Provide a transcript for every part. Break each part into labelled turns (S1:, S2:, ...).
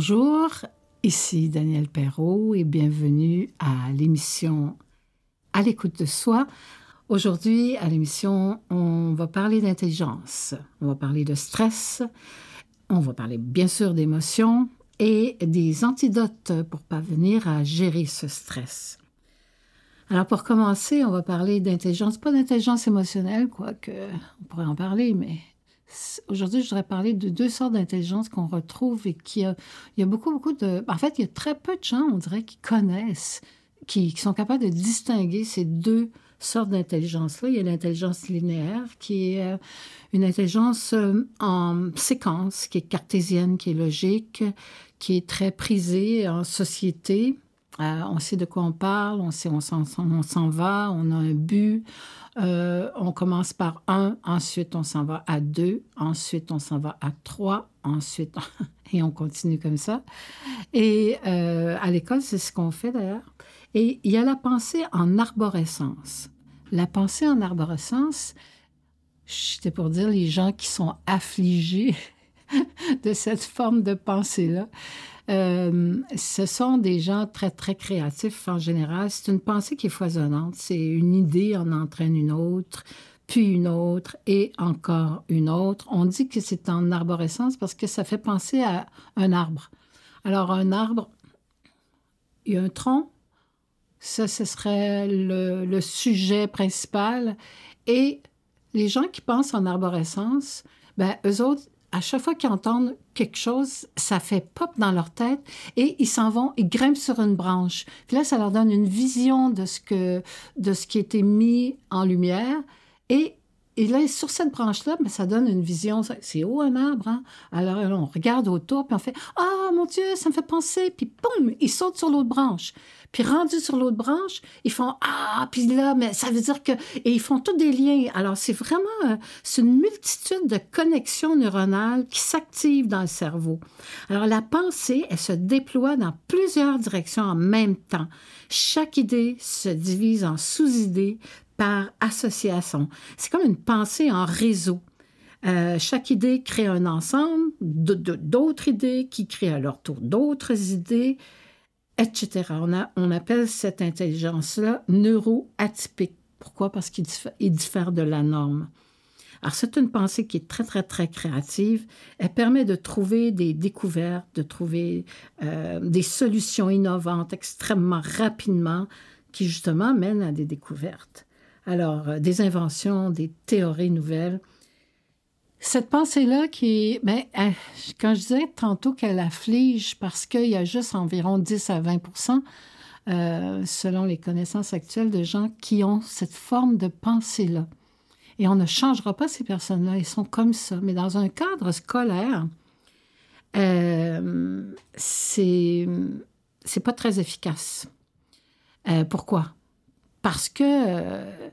S1: Bonjour, ici Daniel Perrault et bienvenue à l'émission À l'écoute de soi. Aujourd'hui, à l'émission, on va parler d'intelligence, on va parler de stress, on va parler bien sûr d'émotions et des antidotes pour parvenir à gérer ce stress. Alors pour commencer, on va parler d'intelligence, pas d'intelligence émotionnelle, quoique on pourrait en parler, mais aujourd'hui je voudrais parler de deux sortes d'intelligence qu'on retrouve et qui a, il y a beaucoup, beaucoup de... En fait, il y a très peu de gens, on dirait, qui connaissent, qui, sont capables de distinguer ces deux sortes d'intelligence-là. Il y a l'intelligence linéaire, qui est euh, une intelligence euh, en séquence, qui est cartésienne, qui est logique, qui est très prisée en société, euh, on sait de quoi on parle, on sait on s'en va, on a un but. Euh, on commence par un, ensuite on s'en va à deux, ensuite on s'en va à trois, ensuite et on continue comme ça. Et euh, à l'école, c'est ce qu'on fait d'ailleurs. Et il y a la pensée en arborescence. La pensée en arborescence, c'était pour dire les gens qui sont affligés de cette forme de pensée-là. Euh, ce sont des gens très, très créatifs en général. C'est une pensée qui est foisonnante. C'est une idée en entraîne une autre, puis une autre et encore une autre. On dit que c'est en arborescence parce que ça fait penser à un arbre. Alors, un arbre, il y a un tronc, ça, ce serait le, le sujet principal. Et les gens qui pensent en arborescence, ben, eux autres, à chaque fois qu'ils entendent quelque chose, ça fait pop dans leur tête et ils s'en vont, ils grimpent sur une branche. Puis là, ça leur donne une vision de ce, que, de ce qui a été mis en lumière et là, sur cette branche-là, ben, ça donne une vision. C'est haut un arbre. Hein? Alors, on regarde autour, puis on fait Ah, mon Dieu, ça me fait penser. Puis, boum, ils sautent sur l'autre branche. Puis, rendus sur l'autre branche, ils font Ah, puis là, mais ça veut dire que. Et ils font tous des liens. Alors, c'est vraiment. Euh, c'est une multitude de connexions neuronales qui s'activent dans le cerveau. Alors, la pensée, elle se déploie dans plusieurs directions en même temps. Chaque idée se divise en sous-idées par association. C'est comme une pensée en réseau. Euh, chaque idée crée un ensemble d'autres idées qui créent à leur tour d'autres idées, etc. On, a, on appelle cette intelligence-là neuroatypique. Pourquoi? Parce qu'il diffère de la norme. Alors, c'est une pensée qui est très, très, très créative. Elle permet de trouver des découvertes, de trouver euh, des solutions innovantes extrêmement rapidement qui, justement, mènent à des découvertes. Alors, euh, des inventions, des théories nouvelles. Cette pensée-là qui ben, quand je disais tantôt qu'elle afflige parce qu'il y a juste environ 10 à 20% euh, selon les connaissances actuelles, de gens qui ont cette forme de pensée-là. Et on ne changera pas ces personnes-là, ils sont comme ça. Mais dans un cadre scolaire, euh, c'est pas très efficace. Euh, pourquoi? Parce que euh,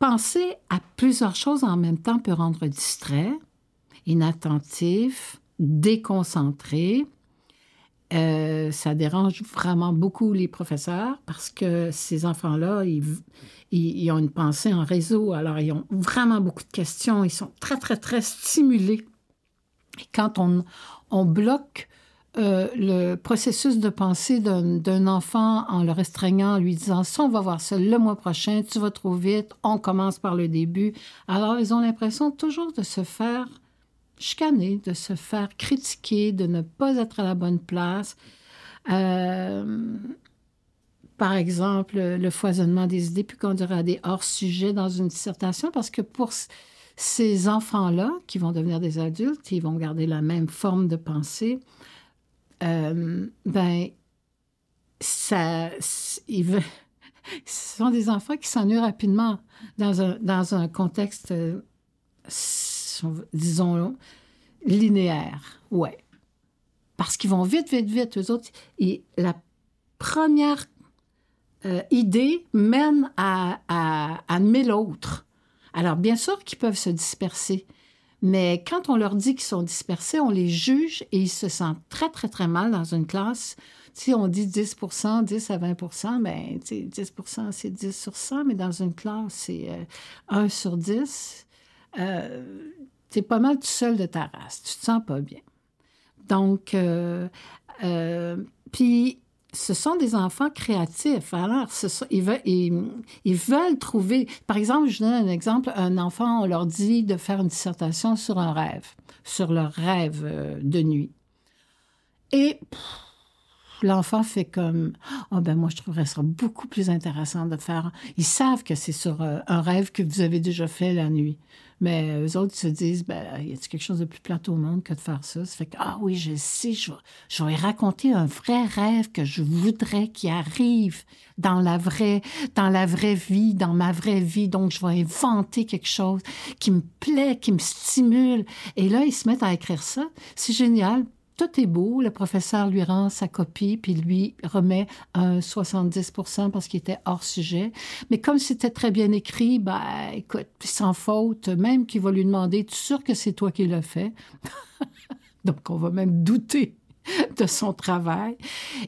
S1: penser à plusieurs choses en même temps peut rendre distrait, inattentif, déconcentré. Euh, ça dérange vraiment beaucoup les professeurs parce que ces enfants-là, ils, ils, ont une pensée en réseau, alors ils ont vraiment beaucoup de questions, ils sont très, très, très stimulés. Et quand on, on bloque euh, le processus de pensée d'un enfant en le restreignant, en lui disant ça, on va voir ça le mois prochain, tu vas trop vite, on commence par le début. Alors, ils ont l'impression toujours de se faire chicaner, de se faire critiquer, de ne pas être à la bonne place. Euh, par exemple, le foisonnement des idées, puis qu'on dirait des hors-sujets dans une dissertation, parce que pour ces enfants-là, qui vont devenir des adultes, ils vont garder la même forme de pensée, euh, ben, ça, il veut, ce sont des enfants qui s'ennuient rapidement dans un, dans un contexte, euh, disons, linéaire. Ouais. Parce qu'ils vont vite, vite, vite, eux autres. Et la première euh, idée mène à, à, à l'autre. Alors, bien sûr qu'ils peuvent se disperser, mais quand on leur dit qu'ils sont dispersés, on les juge et ils se sentent très, très, très mal dans une classe. Si on dit 10 10 à 20 ben, 10 c'est 10 sur 100, mais dans une classe, c'est 1 euh, sur 10. Euh, tu es pas mal tout seul de ta race. Tu te sens pas bien. Donc, puis ce sont des enfants créatifs. Alors, ils, veulent, trouver. Par exemple, je donne un exemple. Un enfant, on leur dit de faire une dissertation sur un rêve, sur leur rêve euh, de nuit. Et l'enfant fait comme oh ben moi je trouverais ça beaucoup plus intéressant de faire ils savent que c'est sur euh, un rêve que vous avez déjà fait la nuit mais eux autres se disent, ben, y a quelque chose de plus plat au monde que de faire ça? Ça fait que, ah oui, je sais, je, je vais raconter un vrai rêve que je voudrais qui arrive dans la vraie, dans la vraie vie, dans ma vraie vie. Donc, je vais inventer quelque chose qui me plaît, qui me stimule. Et là, ils se mettent à écrire ça. C'est génial tout est beau. Le professeur lui rend sa copie, puis lui remet un 70% parce qu'il était hors sujet. Mais comme c'était très bien écrit, ben, écoute, sans faute, même qu'il va lui demander, tu es sûr que c'est toi qui l'as fait? Donc, on va même douter de son travail.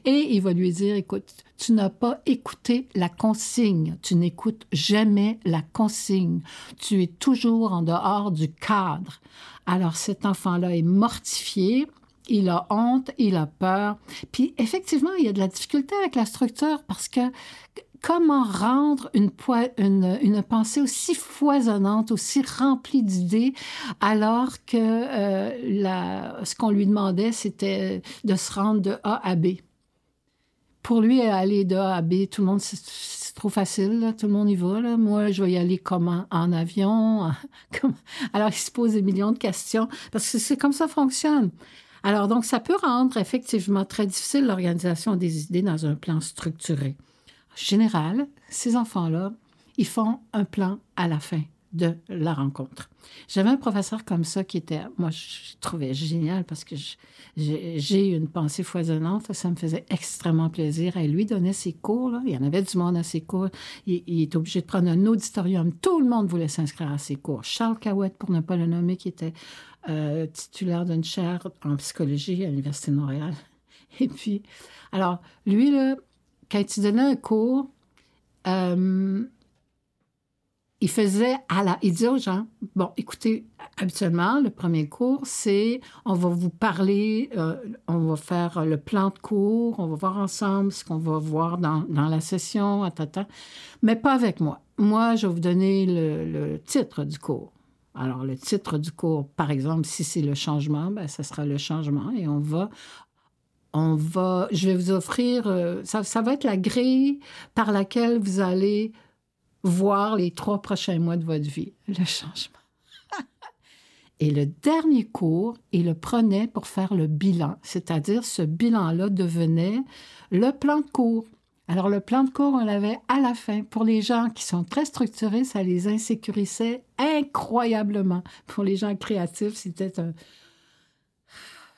S1: Et il va lui dire, écoute, tu n'as pas écouté la consigne, tu n'écoutes jamais la consigne, tu es toujours en dehors du cadre. Alors cet enfant-là est mortifié, il a honte, il a peur. Puis effectivement, il y a de la difficulté avec la structure parce que comment rendre une, pensée aussi foisonnante, aussi remplie d'idées, alors que euh, ce qu'on lui demandait, c'était de se rendre de A à B. Pour lui, aller de A à B, tout le monde, c'est trop facile, tout le monde y va. Moi, je vais y aller comment? En avion? Alors, il se pose des millions de questions parce que c'est comme ça fonctionne. Alors, donc, ça peut rendre effectivement très difficile l'organisation des idées dans un plan structuré. En général, ces enfants-là, ils font un plan à la fin de la rencontre. J'avais un professeur comme ça qui était, moi, je trouvais génial parce que j'ai une pensée foisonnante. Ça me faisait extrêmement plaisir. Et lui donnait ses cours. Il y en avait du monde à ses cours. Il, il était obligé de prendre un auditorium. Tout le monde voulait s'inscrire à ses cours. Charles Cahouette, pour ne pas le nommer, qui était euh, titulaire d'une chaire en psychologie à l'Université de Montréal. Et puis, alors, lui, là, quand il donnait un cours, euh, il faisait à la. Il disait aux gens Bon, écoutez, habituellement, le premier cours, c'est on va vous parler, euh, on va faire le plan de cours, on va voir ensemble ce qu'on va voir dans, dans la session, tata, mais pas avec moi. Moi, je vais vous donner le titre du cours. Alors, le titre du cours, par exemple, si c'est le changement, ben, ça sera le changement et on va, on va, je vais vous offrir, euh, ça, ça va être la grille par laquelle vous allez voir les trois prochains mois de votre vie, le changement. Et le dernier cours, il le prenait pour faire le bilan, c'est-à-dire ce bilan-là devenait le plan de cours. Alors, le plan de cours, on l'avait à la fin. Pour les gens qui sont très structurés, ça les insécurisait incroyablement. Pour les gens créatifs, c'était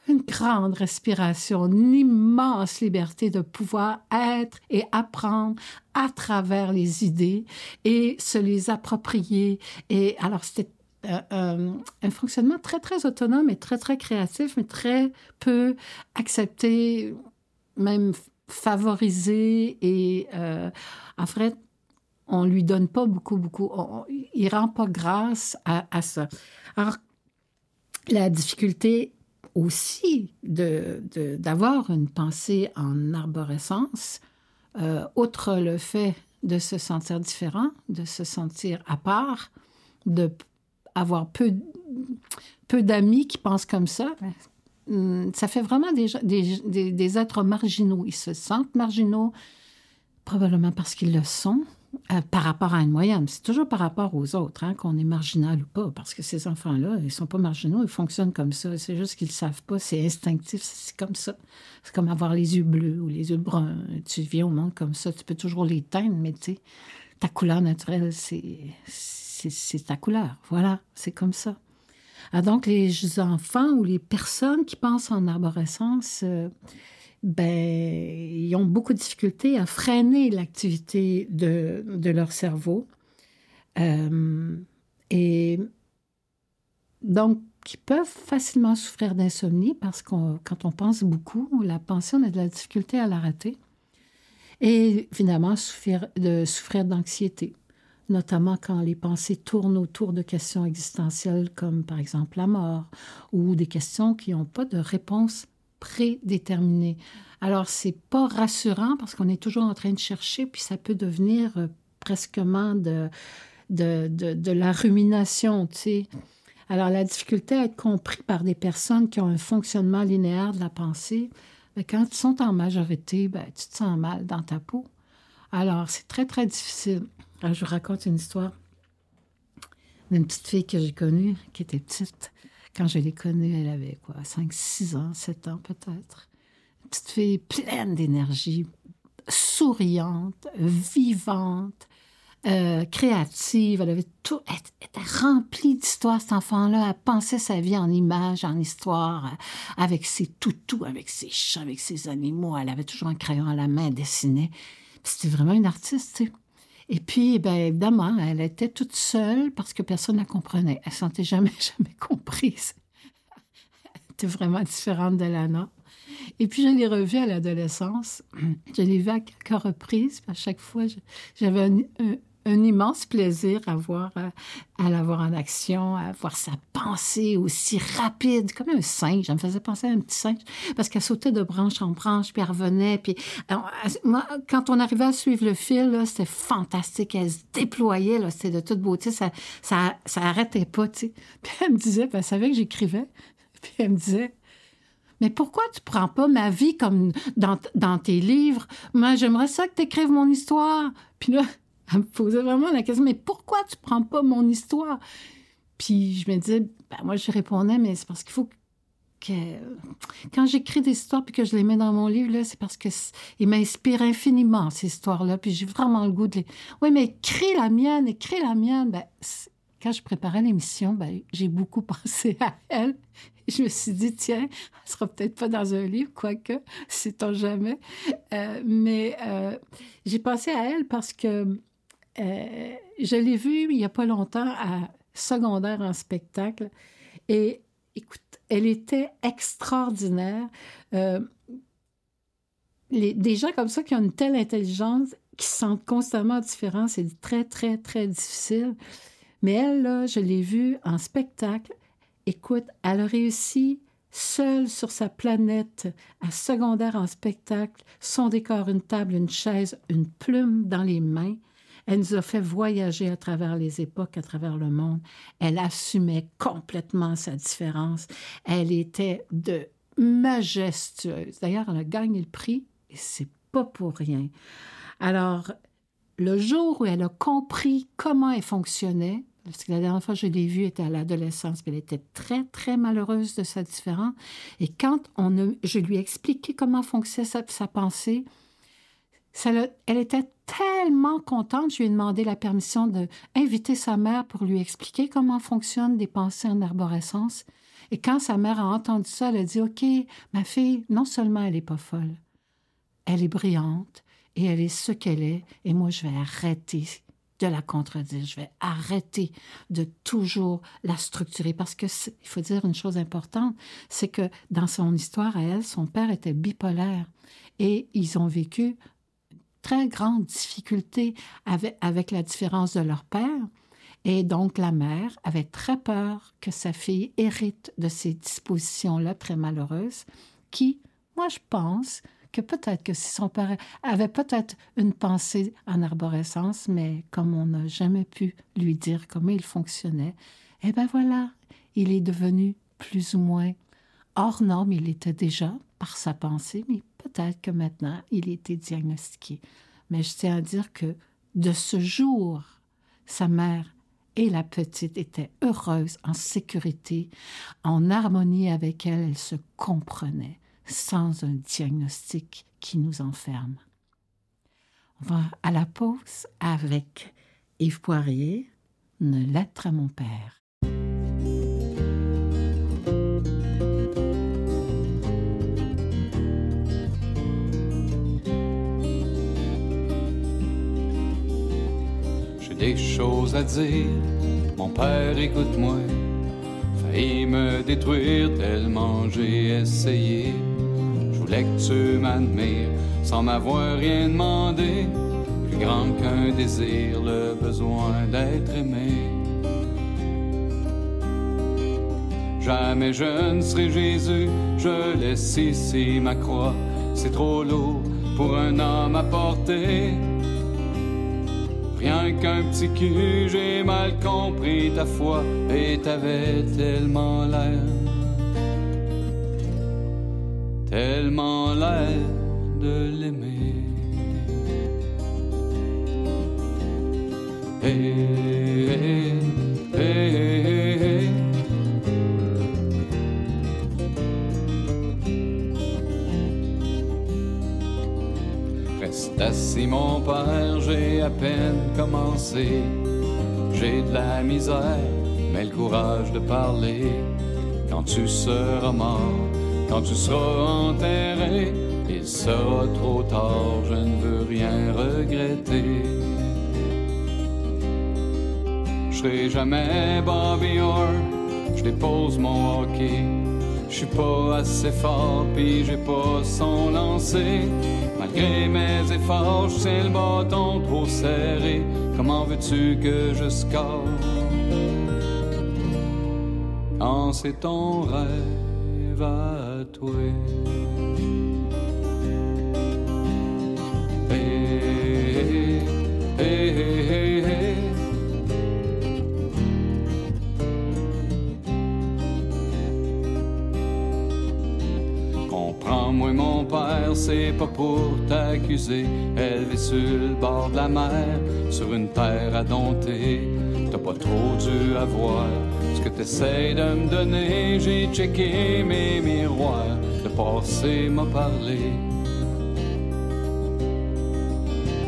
S1: une grande respiration, une immense liberté de pouvoir être et apprendre à travers les idées et se les approprier. Et alors, c'était euh, euh, un fonctionnement très, très autonome et très, très créatif, mais très peu accepté, même favoriser et euh, en fait, on lui donne pas beaucoup, beaucoup. il rend pas grâce à, ça. Alors, la difficulté aussi de, d'avoir une pensée en arborescence, euh, outre le fait de se sentir différent, de se sentir à part, de avoir peu, peu d'amis qui pensent comme ça, Hum, ça fait vraiment des, des, des, êtres marginaux. Ils se sentent marginaux, probablement parce qu'ils le sont, euh, par rapport à une moyenne. C'est toujours par rapport aux autres hein, qu'on est marginal ou pas, parce que ces enfants-là, ils sont pas marginaux, ils fonctionnent comme ça. C'est juste qu'ils le savent pas, c'est instinctif, c'est comme ça. C'est comme avoir les yeux bleus ou les yeux bruns. Tu viens au monde comme ça, tu peux toujours les teindre, mais tu ta couleur naturelle, c'est ta couleur. Voilà, c'est comme ça. Ah, donc, les enfants ou les personnes qui pensent en arborescence, euh, ben, ils ont beaucoup de difficultés à freiner l'activité de, leur cerveau. Euh, et donc, ils peuvent facilement souffrir d'insomnie parce que quand on pense beaucoup, la pensée, on a de la difficulté à l'arrêter. Et finalement, souffrir, de souffrir d'anxiété notamment quand les pensées tournent autour de questions existentielles comme par exemple la mort ou des questions qui n'ont pas de réponse prédéterminé. Alors, c'est pas rassurant parce qu'on est toujours en train de chercher, puis ça peut devenir euh, presquement de, de, de, la rumination, tu sais. Alors, la difficulté à être compris par des personnes qui ont un fonctionnement linéaire de la pensée, ben, quand ils sont en majorité, ben, tu te sens mal dans ta peau. Alors, c'est très, très difficile. je vous raconte une histoire d'une petite fille que j'ai connue, qui était petite. Quand je l'ai connue, elle avait quoi, 5, 6 ans, 7 ans peut-être. Petite fille pleine d'énergie, souriante, vivante, euh, créative. Elle avait tout, elle, était remplie d'histoires, cet enfant-là. Elle pensait sa vie en images, en histoire, euh, avec ses toutous, avec ses chats, avec ses animaux. Elle avait toujours un crayon à la main, dessinait. C'était vraiment une artiste, tu sais. Et puis, ben, évidemment, elle était toute seule parce que personne ne la comprenait. Elle sentait jamais, jamais comprise. elle était vraiment différente de Lana. Et puis, je l'ai revue à l'adolescence. Je l'ai vue à quelques reprises. À chaque fois, j'avais un immense plaisir à voir, euh, à, la voir en action, à voir sa pensée aussi rapide, comme un singe. Ça me faisait penser à un petit singe parce qu'elle sautait de branche en branche, puis elle revenait. Puis moi, quand on arrivait à suivre le fil, c'était fantastique. Elle se déployait, c'était de toute beauté. Ça, ça, ça arrêtait pas. Puis elle me disait, elle savait que j'écrivais. Puis elle me disait, mais pourquoi tu prends pas ma vie comme dans, dans tes livres? Moi, j'aimerais ça que tu écrives mon histoire. Puis là, elle me posait vraiment la question, mais pourquoi tu prends pas mon histoire? Puis je me disais, ben moi je répondais, mais c'est parce qu'il faut que quand j'écris des histoires puis que je les mets dans mon livre, là, c'est parce que il m'inspire infiniment ces histoires-là. Puis j'ai vraiment le goût de les. Oui, mais écris la mienne, écris la mienne. Ben, quand je préparais l'émission, ben, j'ai beaucoup pensé à elle. Je me suis dit, tiens, elle sera peut-être pas dans un livre, quoique, sait-on jamais. Euh, mais euh, j'ai pensé à elle parce que euh, je l'ai vue il n'y a pas longtemps à secondaire en spectacle. Et écoute, elle était extraordinaire. Euh, les, des gens comme ça qui ont une telle intelligence, qui se sentent constamment différents, c'est très, très, très difficile. Mais elle, là, je l'ai vue en spectacle. Écoute, elle a réussi seule sur sa planète, à secondaire en spectacle, son décor, une table, une chaise, une plume dans les mains. Elle nous a fait voyager à travers les époques, à travers le monde. Elle assumait complètement sa différence. Elle était de majestueuse. D'ailleurs, elle a gagné le prix et c'est pas pour rien. Alors, le jour où elle a compris comment elle fonctionnait, parce que la dernière fois que je l'ai vue était à l'adolescence, elle était très, très malheureuse de sa différence. Et quand on je lui ai expliqué comment fonctionnait sa, sa pensée, elle était tellement contente, je lui ai demandé la permission d'inviter sa mère pour lui expliquer comment fonctionnent des pensées en arborescence. Et quand sa mère a entendu ça, elle a dit OK, ma fille, non seulement elle n'est pas folle, elle est brillante et elle est ce qu'elle est, et moi je vais arrêter de la contredire, je vais arrêter de toujours la structurer. Parce que il faut dire une chose importante, c'est que dans son histoire à elle, son père était bipolaire. Et ils ont vécu très grande difficulté avec, la différence de leur père. Et donc, la mère avait très peur que sa fille hérite de ces dispositions-là très malheureuses, qui, moi, je pense que peut-être que si son père avait peut-être une pensée en arborescence, mais comme on n'a jamais pu lui dire comment il fonctionnait, eh ben voilà, il est devenu plus ou moins hors norme, il était déjà par sa pensée, mais que maintenant, il était diagnostiqué. Mais je tiens à dire que de ce jour, sa mère et la petite étaient heureuses, en sécurité, en harmonie avec elle, elles se comprenaient, sans un diagnostic qui nous enferme. On va à la pause avec Yves Poirier, Une lettre à mon père.
S2: Des choses à dire. Mon père, écoute-moi, failli me détruire tellement j'ai essayé. Je voulais que tu m'admires sans m'avoir rien demandé. Plus grand qu'un désir, le besoin d'être aimé. Jamais je ne serai Jésus, je laisse ici ma croix. C'est trop lourd pour un homme à porter. Rien qu'un petit cul, j'ai mal compris ta foi et t'avais tellement l'air. Tellement l'air de l'aimer. Reste assis mon père, j'ai à peine commencé. J'ai de la misère, mais le courage de parler. Quand tu seras mort, quand tu seras enterré, il sera trop tard, je ne veux rien regretter. Je serai jamais Bobby Orr, je dépose mon hockey. Je suis pas assez fort, puis j'ai pas son lancer. Malgré mes efforts, je tiens le bâton trop serré. Comment veux-tu que je score? Quand c'est ton rêve à toi. Hey, hey, hey, hey, père, c'est pas pour t'accuser. Élevé sur le bord de la mer, sur une terre à dompter. T'as pas trop dû avoir ce que t'essayes de me donner. J'ai checké mes miroirs, le passé m'a parlé.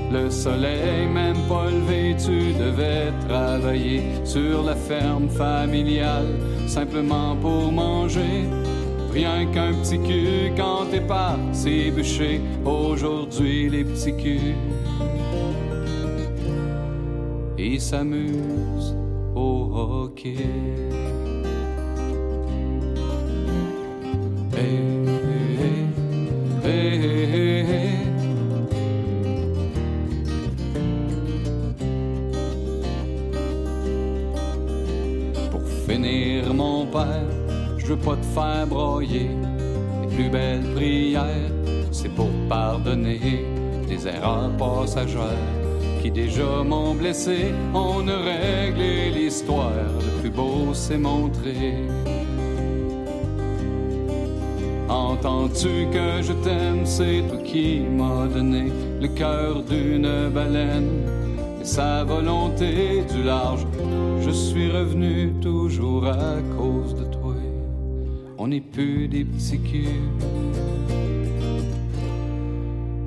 S2: Le soleil même pas levé, tu devais travailler sur la ferme familiale, simplement pour manger. Rien qu'un petit cul quand t'es parti bûcher. Aujourd'hui, les petits culs, ils s'amusent au hockey. Hey, hey, hey. Je veux pas te faire broyer. Les plus belles prières, c'est pour pardonner des erreurs passagères qui déjà m'ont blessé. On a réglé l'histoire, le plus beau c'est montré. Entends-tu que je t'aime, c'est toi qui m'as donné le cœur d'une baleine et sa volonté du large. Je suis revenu toujours à cause. On n'est plus des petits culs.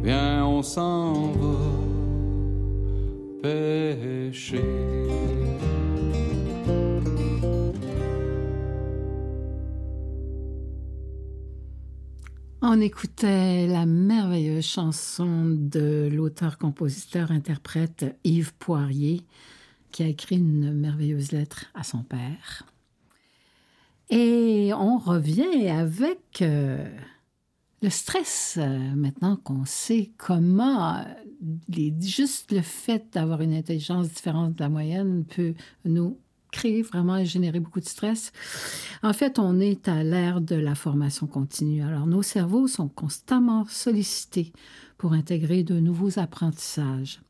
S2: Viens, on s'en va pêcher.
S1: On écoutait la merveilleuse chanson de l'auteur-compositeur-interprète Yves Poirier, qui a écrit une merveilleuse lettre à son père. Et on revient avec euh, le stress, euh, maintenant qu'on sait comment euh, juste le fait d'avoir une intelligence différente de la moyenne peut nous créer vraiment et générer beaucoup de stress. En fait, on est à l'ère de la formation continue. Alors, nos cerveaux sont constamment sollicités pour intégrer de nouveaux apprentissages.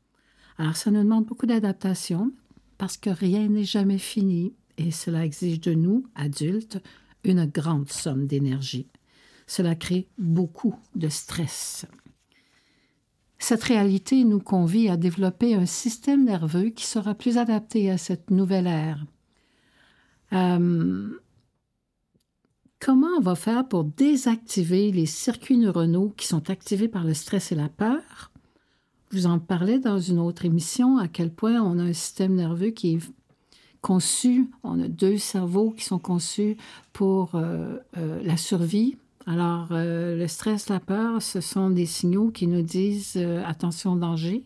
S1: Alors, ça nous demande beaucoup d'adaptation parce que rien n'est jamais fini et cela exige de nous, adultes, une grande somme d'énergie. Cela crée beaucoup de stress. Cette réalité nous convie à développer un système nerveux qui sera plus adapté à cette nouvelle ère. Euh, comment on va faire pour désactiver les circuits neuronaux qui sont activés par le stress et la peur? Je vous en parlais dans une autre émission à quel point on a un système nerveux qui est conçu, on a deux cerveaux qui sont conçus pour euh, euh, la survie. Alors, euh, le stress, la peur, ce sont des signaux qui nous disent attention danger.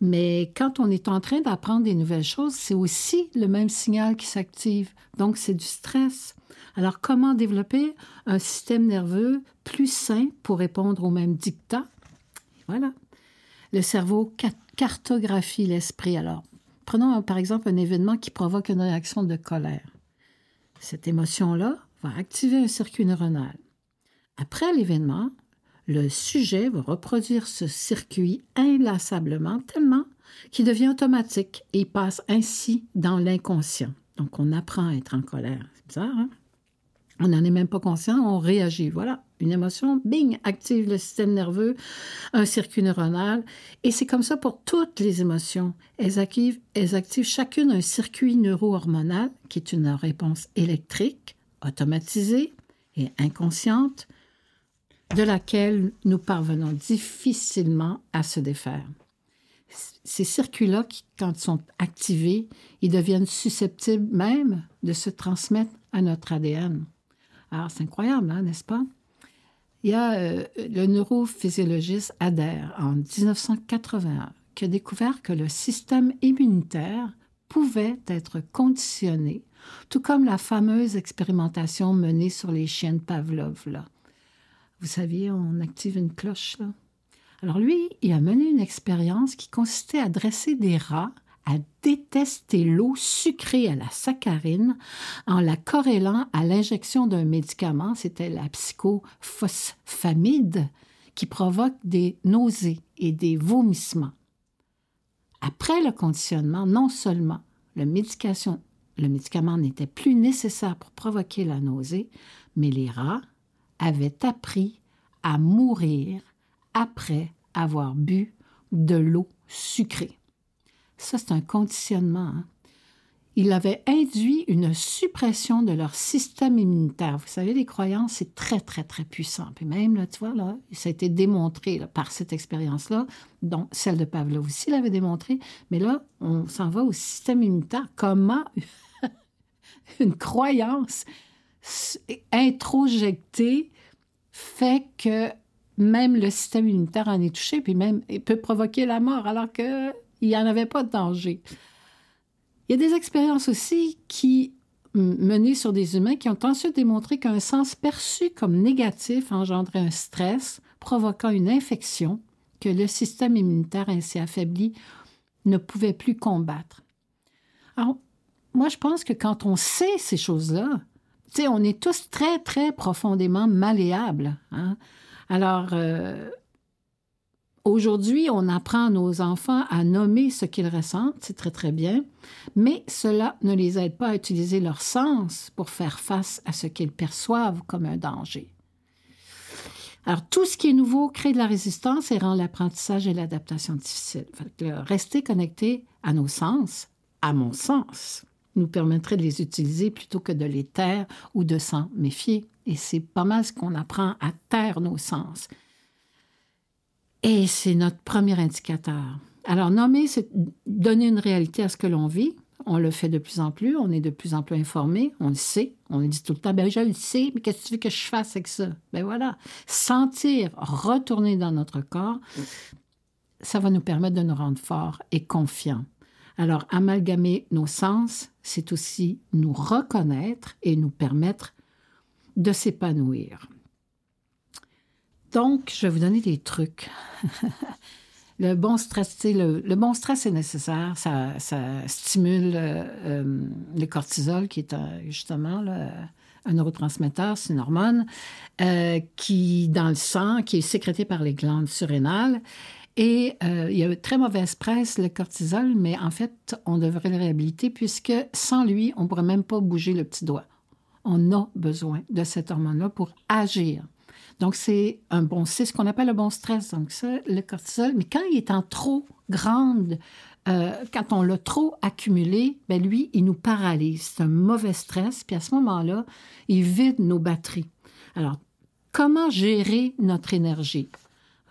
S1: Mais quand on est en train d'apprendre des nouvelles choses, c'est aussi le même signal qui s'active. Donc, c'est du stress. Alors, comment développer un système nerveux plus sain pour répondre aux mêmes dictats? Voilà. Le cerveau ca- cartographie l'esprit. Alors, prenons par exemple un événement qui provoque une réaction de colère. Cette émotion-là va activer un circuit neuronal. Après l'événement, le sujet va reproduire ce circuit inlassablement tellement qu'il devient automatique et passe ainsi dans l'inconscient. Donc, on apprend à être en colère. C'est bizarre, hein? On n'en est même pas conscient, on réagit. Voilà, une émotion, bing, active le système nerveux, un circuit neuronal. Et c'est comme ça pour toutes les émotions. Elles activent, elles activent chacune un circuit neuro-hormonal, qui est une réponse électrique, automatisée et inconsciente, de laquelle nous parvenons difficilement à se défaire. Ces circuits-là, quand ils sont activés, ils deviennent susceptibles même de se transmettre à notre ADN. Alors, c'est incroyable, hein, n'est-ce pas? Il y a euh, le neurophysiologiste Adair, en 1981, qui a découvert que le système immunitaire pouvait être conditionné, tout comme la fameuse expérimentation menée sur les chiens de Pavlov. Là. Vous saviez, on active une cloche. Alors lui, il a mené une expérience qui consistait à dresser des rats à détester l'eau sucrée à la saccharine en la corrélant à l'injection d'un médicament, c'était la psychophosphamide, qui provoque des nausées et des vomissements. Après le conditionnement, non seulement le, le médicament n'était plus nécessaire pour provoquer la nausée, mais les rats avaient appris à mourir après avoir bu de l'eau sucrée. Ça, c'est un conditionnement. Hein. Il avait induit une suppression de leur système immunitaire. Vous savez, les croyances, c'est très, très, très puissant. Puis même, là, tu vois, là, ça a été démontré par cette expérience-là, dont celle de Pavlov aussi l'avait démontré. Mais là, on s'en va au système immunitaire. Comment une croyance introjectée fait que même le système immunitaire en est touché, puis même peut provoquer la mort, alors que il n'y en avait pas de danger. Il y a des expériences aussi qui, menées sur des humains, qui ont ensuite démontré qu'un sens perçu comme négatif engendrait un stress provoquant une infection que le système immunitaire ainsi affaibli ne pouvait plus combattre. Alors, moi, je pense que quand on sait ces choses-là, on est tous très, très profondément malléables. Hein. Alors, euh, Aujourd'hui, on apprend à nos enfants à nommer ce qu'ils ressentent, c'est très très bien, mais cela ne les aide pas à utiliser leur sens pour faire face à ce qu'ils perçoivent comme un danger. Alors, tout ce qui est nouveau crée de la résistance et rend l'apprentissage et l'adaptation difficiles. Rester connecté à nos sens, à mon sens, nous permettrait de les utiliser plutôt que de les taire ou de s'en méfier. Et c'est pas mal ce qu'on apprend à taire nos sens. Et c'est notre premier indicateur. Alors, nommer, c'est donner une réalité à ce que l'on vit. On le fait de plus en plus, on est de plus en plus informé, on le sait, on le dit tout le temps, ben je le sais, mais qu'est-ce que tu veux que je fasse avec ça? Ben voilà, sentir, retourner dans notre corps, ça va nous permettre de nous rendre forts et confiants. Alors, amalgamer nos sens, c'est aussi nous reconnaître et nous permettre de s'épanouir. Donc, je vais vous donner des trucs. le bon stress, le, bon stress est nécessaire. Ça, stimule euh, euh, le cortisol, qui est justement un neurotransmetteur, c'est une hormone, euh, qui, dans le sang, qui est sécrété par les glandes surrénales. Et il y a une très mauvaise presse, le cortisol, mais en fait, on devrait le réhabiliter puisque sans lui, on ne pourrait même pas bouger le petit doigt. On a besoin de cette hormone-là pour agir. Donc, c'est un bon, c'est ce qu'on appelle le bon stress. Donc, ça, le cortisol. Mais quand il est en trop grande, euh, quand on l'a trop accumulé, ben lui, il nous paralyse. C'est un mauvais stress. Puis à ce moment-là, il vide nos batteries. Alors, comment gérer notre énergie?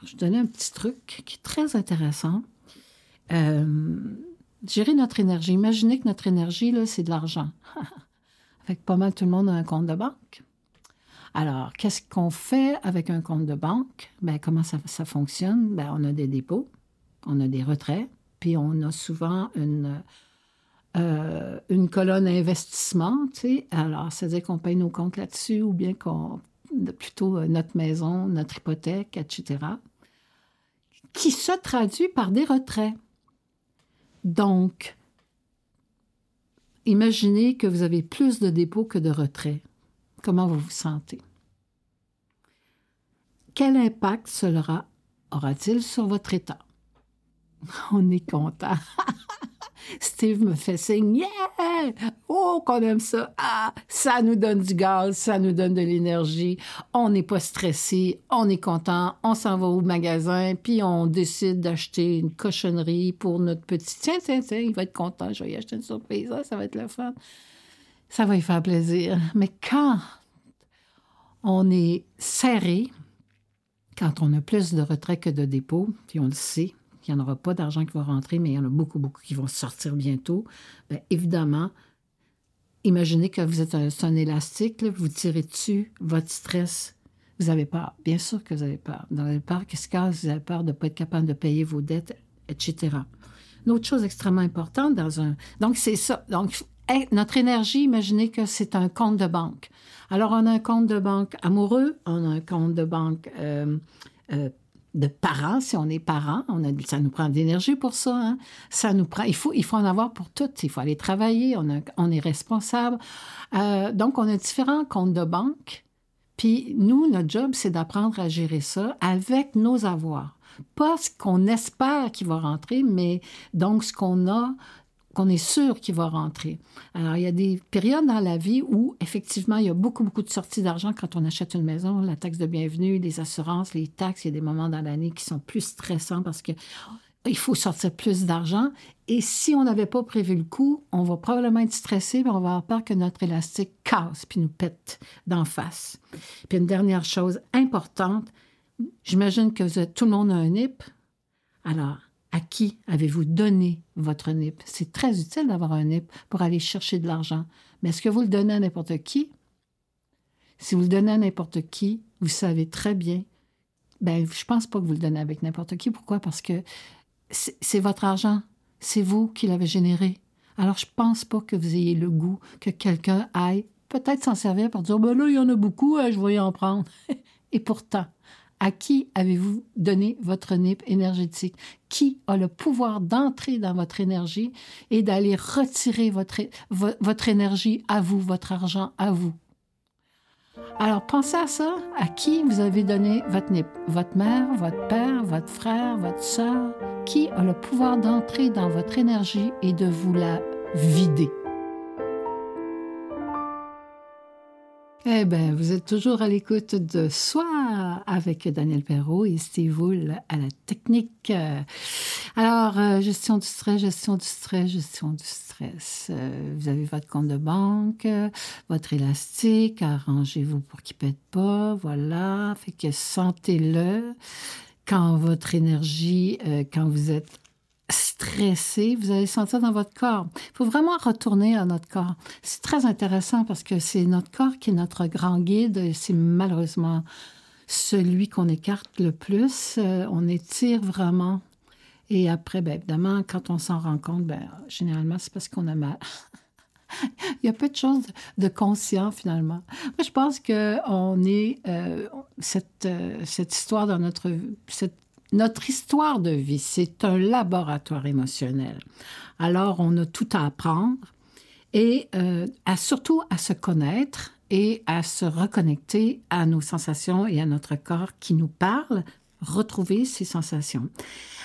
S1: je vais donner un petit truc qui est très intéressant. Euh, gérer notre énergie. Imaginez que notre énergie, là, c'est de l'argent. Avec pas mal tout le monde a un compte de banque. Alors, qu'est-ce qu'on fait avec un compte de banque? Ben, comment ça, fonctionne? Ben, on a des dépôts, on a des retraits, puis on a souvent une, euh, une colonne investissement. Alors, c'est-à-dire qu'on paye nos comptes là-dessus ou bien qu'on plutôt euh, notre maison, notre hypothèque, etc., qui se traduit par des retraits. Donc, imaginez que vous avez plus de dépôts que de retraits. Comment vous vous sentez? Quel impact cela aura-t-il sur votre état? On est content. Steve me fait signe, yeah! Oh, qu'on aime ça! Ah, ça nous donne du gaz, ça nous donne de l'énergie. On n'est pas stressé, on est content, on s'en va au magasin, puis on décide d'acheter une cochonnerie pour notre petit. Tiens, tiens, tiens, il va être content, je vais y acheter une surprise, ah, ça va être le fun. Ça va lui faire plaisir. Mais quand on est serré, quand on a plus de retraits que de dépôts, puis on le sait, il n'y en aura pas d'argent qui va rentrer, mais il y en a beaucoup, beaucoup qui vont sortir bientôt. Bien, évidemment, imaginez que vous êtes un, élastique, vous tirez dessus, votre stress, vous avez peur. Bien sûr que vous avez peur. Vous avez peur qu'est-ce que vous avez peur de ne pas être capable de payer vos dettes, etc. Une autre chose extrêmement importante dans un... Donc, c'est ça. Donc, notre énergie, imaginez que c'est un compte de banque. Alors, on a un compte de banque amoureux, on a un compte de banque euh, euh, de parents, si on est parents, on a, ça nous prend de l'énergie pour ça. Hein. Ça nous prend, il faut, il faut en avoir pour tout. Il faut aller travailler, on, on est responsable. Euh, donc, on a différents comptes de banque. Puis nous, notre job, c'est d'apprendre à gérer ça avec nos avoirs. Pas ce qu'on espère qu'il va rentrer, mais donc ce qu'on a qu'on est sûr qu'il va rentrer. Alors, il y a des périodes dans la vie où, effectivement, il y a beaucoup, beaucoup de sorties d'argent quand on achète une maison, la taxe de bienvenue, les assurances, les taxes. Il y a des moments dans l'année qui sont plus stressants parce que il faut sortir plus d'argent. Et si on n'avait pas prévu le coup, on va probablement être stressé, mais on va avoir peur que notre élastique casse puis nous pète d'en face. Puis une dernière chose importante, j'imagine que tout le monde a un NIP. Alors, à qui avez-vous donné votre NIP? C'est très utile d'avoir un NIP pour aller chercher de l'argent. Mais est-ce que vous le donnez à n'importe qui? Si vous le donnez à n'importe qui, vous savez très bien. Ben, je pense pas que vous le donnez avec n'importe qui. Pourquoi? Parce que c'est votre argent. C'est vous qui l'avez généré. Alors, je pense pas que vous ayez le goût que quelqu'un aille peut-être s'en servir pour dire, ben là, il y en a beaucoup, hein, je vais y en prendre. Et pourtant, à qui avez-vous donné votre NIP énergétique? Qui a le pouvoir d'entrer dans votre énergie et d'aller retirer votre, énergie à vous, votre argent à vous? Alors, pensez à ça. À qui vous avez donné votre NIP? Votre mère, votre père, votre frère, votre soeur? Qui a le pouvoir d'entrer dans votre énergie et de vous la vider? Eh bien, vous êtes toujours à l'écoute de Soi avec Daniel Perrault et Steve Wool à la technique. Alors, euh, gestion du stress, gestion du stress, gestion du stress. Euh, vous avez votre compte de banque, votre élastique, arrangez-vous pour qu'il pète pas, voilà. Fait que sentez-le quand votre énergie, euh, quand vous êtes stressé, vous allez sentir dans votre corps. Il faut vraiment retourner à notre corps. C'est très intéressant parce que c'est notre corps qui est notre grand guide et c'est malheureusement celui qu'on écarte le plus. Euh, on étire vraiment. Et après, bien, évidemment, quand on s'en rend compte, ben, généralement, c'est parce qu'on a mal. Il y a peu de choses de conscient finalement. Moi, je pense que on est euh, cette, euh, cette histoire dans notre cette notre histoire de vie, c'est un laboratoire émotionnel. Alors, on a tout à apprendre et euh, à, surtout à se connaître et à se reconnecter à nos sensations et à notre corps qui nous parle, retrouver ces sensations.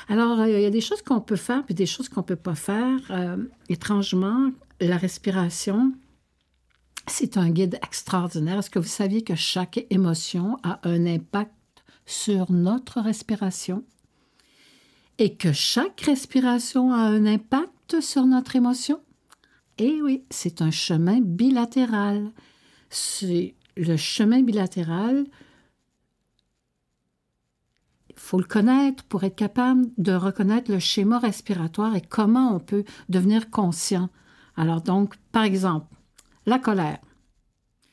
S1: Alors, euh, il y a des choses qu'on peut faire puis des choses qu'on ne peut pas faire. Euh, étrangement, la respiration, c'est un guide extraordinaire. Est-ce que vous saviez que chaque émotion a un impact sur notre respiration et que chaque respiration a un impact sur notre émotion? Eh oui, c'est un chemin bilatéral. C'est le chemin bilatéral. Il faut le connaître pour être capable de reconnaître le schéma respiratoire et comment on peut devenir conscient. Alors donc, par exemple, la colère.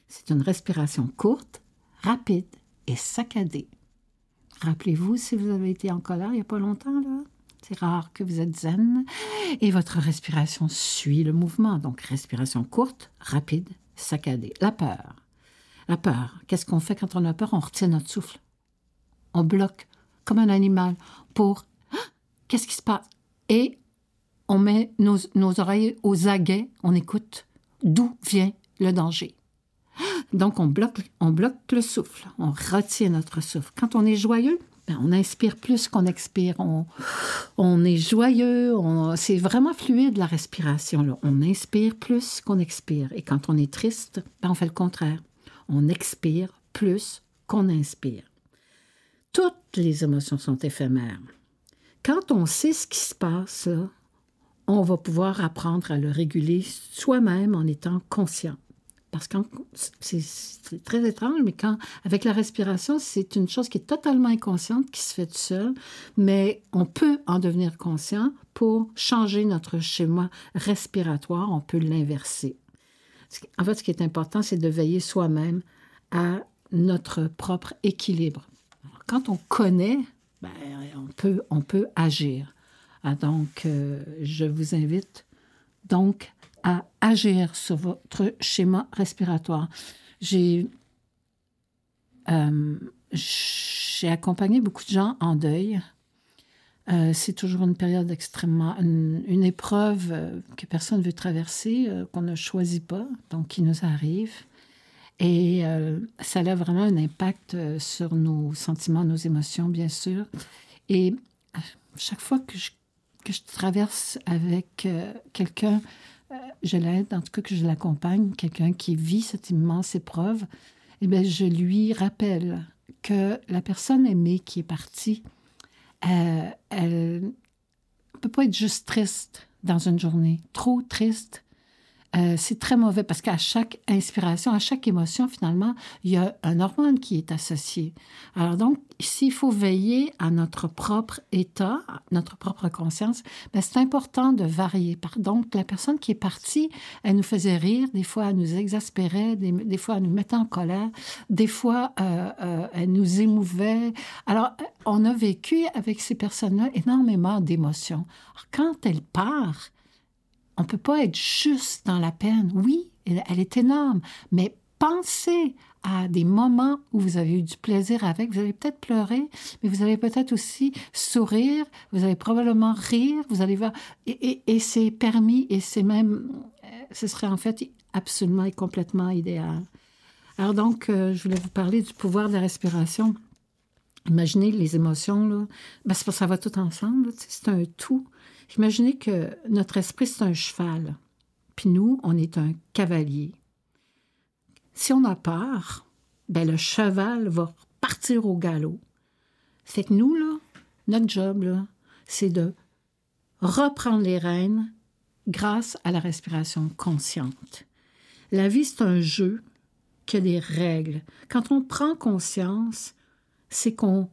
S1: C'est une respiration courte, rapide et saccadée. Rappelez-vous si vous avez été en colère il n'y a pas longtemps, là. C'est rare que vous êtes zen. Et votre respiration suit le mouvement. Donc, respiration courte, rapide, saccadée. La peur. La peur. Qu'est-ce qu'on fait quand on a peur? On retient notre souffle. On bloque comme un animal pour ah, qu'est-ce qui se passe? Et on met nos, nos oreilles aux aguets, on écoute d'où vient le danger. Donc, on bloque, on bloque le souffle, on retient notre souffle. Quand on est joyeux, ben, on inspire plus qu'on expire. On, on est joyeux, c'est vraiment fluide la respiration. Là. On inspire plus qu'on expire. Et quand on est triste, ben, on fait le contraire. On expire plus qu'on inspire. Toutes les émotions sont éphémères. Quand on sait ce qui se passe, on va pouvoir apprendre à le réguler soi-même en étant conscient. Parce que c'est très étrange, mais quand, avec la respiration, c'est une chose qui est totalement inconsciente, qui se fait tout seul, mais on peut en devenir conscient pour changer notre schéma respiratoire, on peut l'inverser. En fait, ce qui est important, c'est de veiller soi-même à notre propre équilibre. quand on connaît, ben, on, peut, agir. Ah, donc, euh, je vous invite donc à agir sur votre schéma respiratoire. J'ai euh, accompagné beaucoup de gens en deuil. Euh, c'est toujours une période extrêmement, une, épreuve euh, que personne ne veut traverser, qu'on ne choisit pas, donc qui nous arrive. Et ça a vraiment un impact sur nos sentiments, nos émotions, bien sûr. Et chaque fois que je, que je traverse avec quelqu'un euh, je l'aide, en tout cas que je l'accompagne, quelqu'un qui vit cette immense épreuve, eh je lui rappelle que la personne aimée qui est partie, euh, elle ne peut pas être juste triste dans une journée, trop triste, euh, c'est très mauvais parce qu'à chaque inspiration, à chaque émotion, finalement, il y a un hormone qui est associé. Alors donc, s'il faut veiller à notre propre état, notre propre conscience, ben c'est important de varier. Donc, la personne qui est partie, elle nous faisait rire, des fois elle nous exaspérait, des, fois elle nous mettait en colère, des fois euh, euh, elle nous émouvait. Alors, on a vécu avec ces personnes-là énormément d'émotions. Quand elle part, on ne peut pas être juste dans la peine. Oui, elle, est énorme, mais pensez à des moments où vous avez eu du plaisir avec. Vous allez peut-être pleurer, mais vous allez peut-être aussi sourire, vous allez probablement rire, vous allez voir. Et, c'est permis et c'est même, euh, ce serait en fait absolument et complètement idéal. Alors donc, euh, je voulais vous parler du pouvoir de la respiration. Imaginez les émotions, là. Ben, ça va tout ensemble, c'est un tout. Imaginez que notre esprit, c'est un cheval, puis nous, on est un cavalier. Si on a peur, ben le cheval va partir au galop. Fait que nous, là, notre job, c'est de reprendre les rênes grâce à la respiration consciente. La vie, c'est un jeu qui a des règles. Quand on prend conscience, c'est qu'on,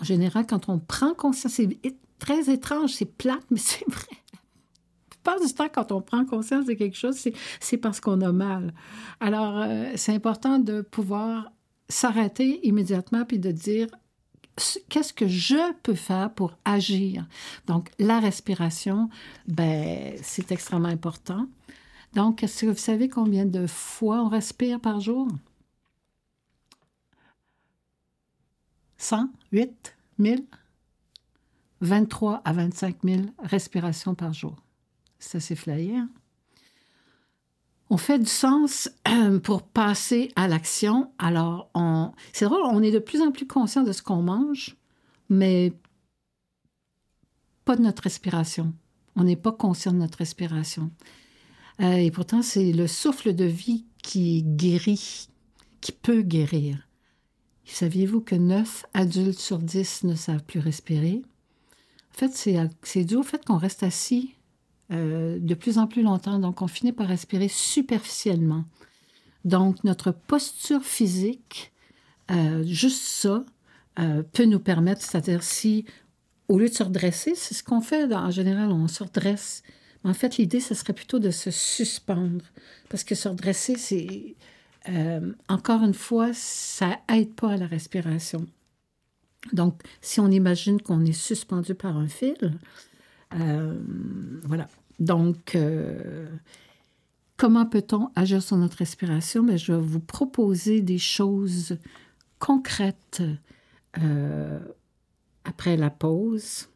S1: en général, quand on prend conscience, c'est très étrange, c'est plate, mais c'est vrai. La plupart du temps, quand on prend conscience de quelque chose, c'est parce qu'on a mal. Alors, euh, c'est important de pouvoir s'arrêter immédiatement puis de dire qu'est-ce que je peux faire pour agir? Donc, la respiration, ben, c'est extrêmement important. Donc, est-ce que vous savez combien de fois on respire par jour? 100, 8, 1000? 23 à 25 000 respirations par jour. Ça, c'est flyé. Hein? On fait du sens pour passer à l'action. Alors, on... c'est drôle, on est de plus en plus conscient de ce qu'on mange, mais pas de notre respiration. On n'est pas conscient de notre respiration. Euh, et pourtant, c'est le souffle de vie qui guérit, qui peut guérir. Saviez-vous que 9 adultes sur 10 ne savent plus respirer? En fait, c'est dû au fait qu'on reste assis euh, de plus en plus longtemps, donc on finit par respirer superficiellement. Donc, notre posture physique, euh, juste ça, euh, peut nous permettre, c'est-à-dire si, au lieu de se redresser, c'est ce qu'on fait en général, on se redresse. Mais en fait, l'idée, ce serait plutôt de se suspendre. Parce que se redresser, c'est. encore une fois, ça aide pas à la respiration. Donc, si on imagine qu'on est suspendu par un fil, euh, voilà. Donc, euh, comment peut-on agir sur notre respiration? Bien, je vais vous proposer des choses concrètes euh, après la pause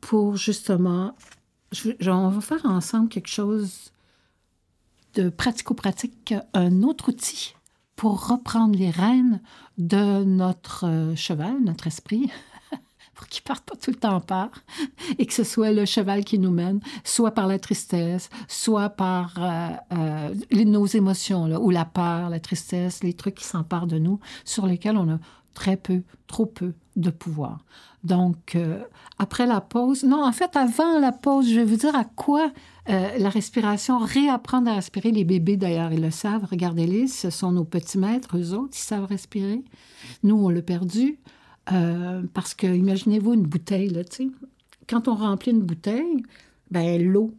S1: pour justement, on va faire ensemble quelque chose de pratico-pratique, un autre outil pour reprendre les rênes de notre euh, cheval, notre esprit, pour qu'il parte pas tout le temps en part, et que ce soit le cheval qui nous mène, soit par la tristesse, soit par euh, euh, nos émotions, là, ou la peur, la tristesse, les trucs qui s'emparent de nous, sur lesquels on a très peu, trop peu de pouvoir. Donc, après la pause, non, en fait, avant la pause, je vais vous dire à quoi euh, la respiration, réapprendre à respirer. Les bébés, d'ailleurs, ils le savent. Regardez-les, ce sont nos petits maîtres, eux autres, ils savent respirer. Nous, on l'a perdu euh, parce que, imaginez-vous une bouteille, là, tu sais. Quand on remplit une bouteille, ben l'eau,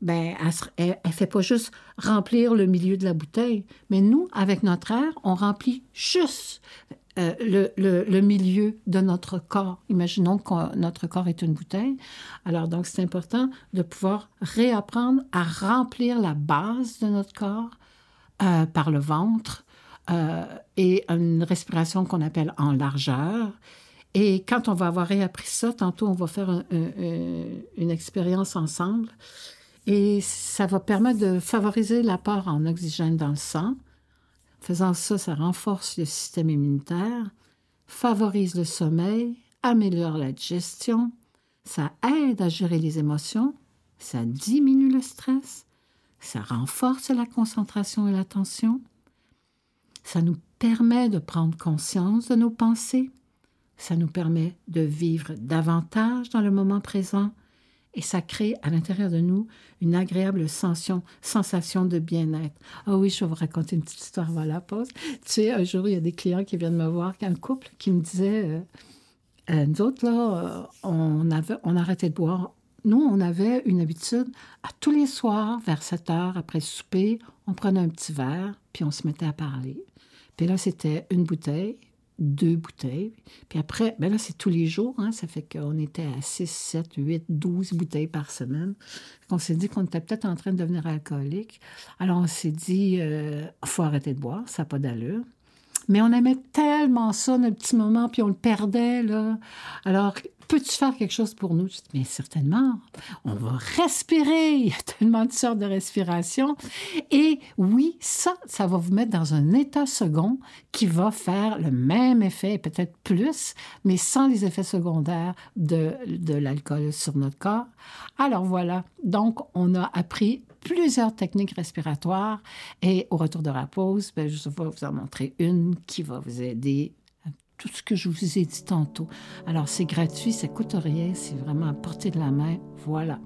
S1: ben, elle ne fait pas juste remplir le milieu de la bouteille, mais nous, avec notre air, on remplit juste euh, le, milieu de notre corps. Imaginons que notre corps est une bouteille. Alors, donc, c'est important de pouvoir réapprendre à remplir la base de notre corps euh, par le ventre euh, et une respiration qu'on appelle en largeur. Et quand on va avoir réappris ça, tantôt, on va faire une expérience ensemble. Et ça va permettre de favoriser l'apport en oxygène dans le sang Faisant ça, ça renforce le système immunitaire, favorise le sommeil, améliore la digestion, ça aide à gérer les émotions, ça diminue le stress, ça renforce la concentration et l'attention, ça nous permet de prendre conscience de nos pensées, ça nous permet de vivre davantage dans le moment présent et ça crée à l'intérieur de nous une agréable sensation, sensation de bien-être. Ah oui, je vais vous raconter une petite histoire avant la pause. Tu sais, un jour, il y a des clients qui viennent me voir, un couple qui me disait, euh, euh, nous autres, là, euh, on, avait, on arrêtait de boire. Nous, on avait une habitude, à tous les soirs, vers 7 heures, après le souper, on prenait un petit verre, puis on se mettait à parler. Puis là, c'était une bouteille, deux bouteilles. Puis après, ben là, c'est tous les jours. Hein, ça fait qu'on était à 6, 7, 8, 12 bouteilles par semaine. On s'est dit qu'on était peut-être en train de devenir alcoolique. Alors, on s'est dit, il euh, faut arrêter de boire, ça n'a pas d'allure. Mais on aimait tellement ça, notre petit moment, puis on le perdait. Alors, peux-tu faire quelque chose pour nous? Je dis, mais certainement, on va respirer. Il y a tellement de sortes de respiration. Et oui, ça, ça va vous mettre dans un état second qui va faire le même effet, peut-être plus, mais sans les effets secondaires de, de l'alcool sur notre corps. Alors voilà, donc on a appris plusieurs techniques respiratoires et au retour de la pause, ben, je vais vous en montrer une qui va vous aider tout ce que je vous ai dit tantôt. Alors, c'est gratuit, ça coûte rien, c'est vraiment à portée de la main. Voilà.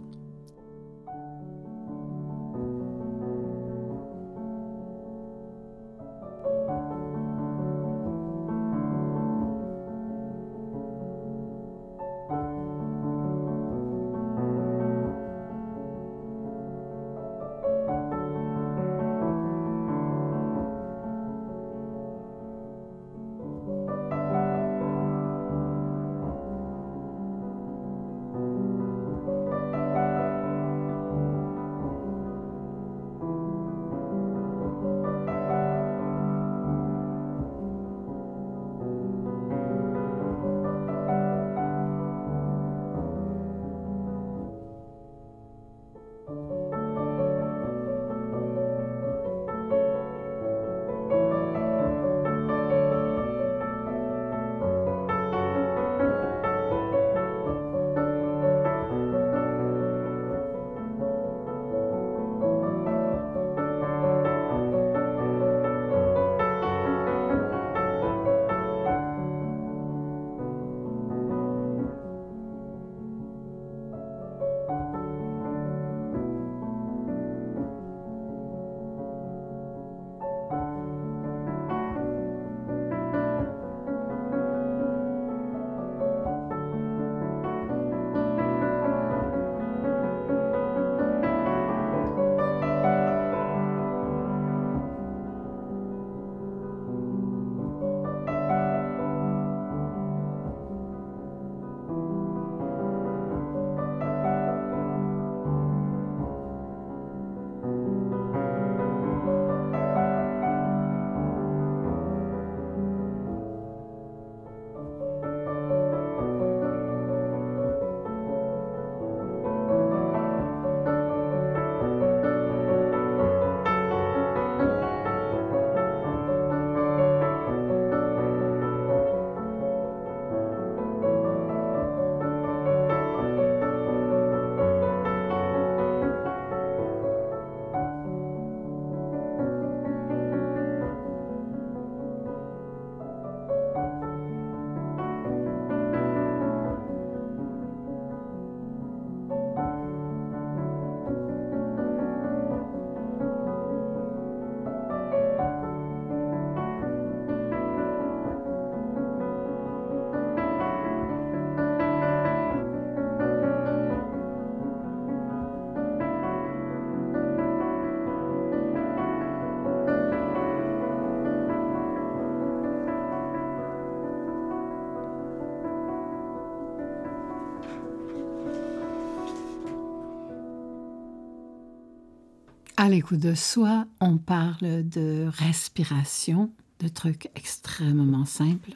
S1: À l'écoute de soi, on parle de respiration, de trucs extrêmement simples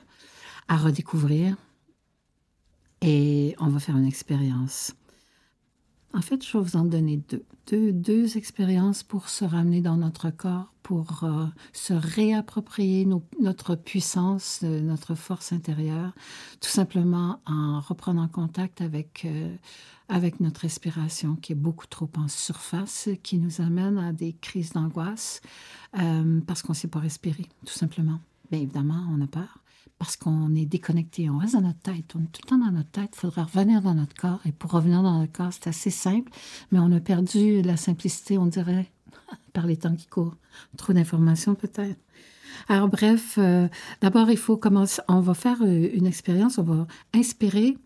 S1: à redécouvrir. Et on va faire une expérience. En fait, je vais vous en donner deux. Deux, deux expériences pour se ramener dans notre corps, pour euh, se réapproprier notre puissance, euh, notre force intérieure, tout simplement en reprenant contact avec, euh, avec notre respiration qui est beaucoup trop en surface, qui nous amène à des crises d'angoisse parce qu'on ne sait pas respirer, tout simplement. Bien évidemment, on a peur parce qu'on est déconnecté. On reste dans notre tête. On est tout le temps dans notre tête. Il faudrait revenir dans notre corps. Et pour revenir dans notre corps, c'est assez simple, mais on a perdu la simplicité, on dirait, par les temps qui courent. Trop d'informations peut-être. Alors bref, euh, d'abord, il faut commencer. On va faire euh, une expérience. On va inspirer.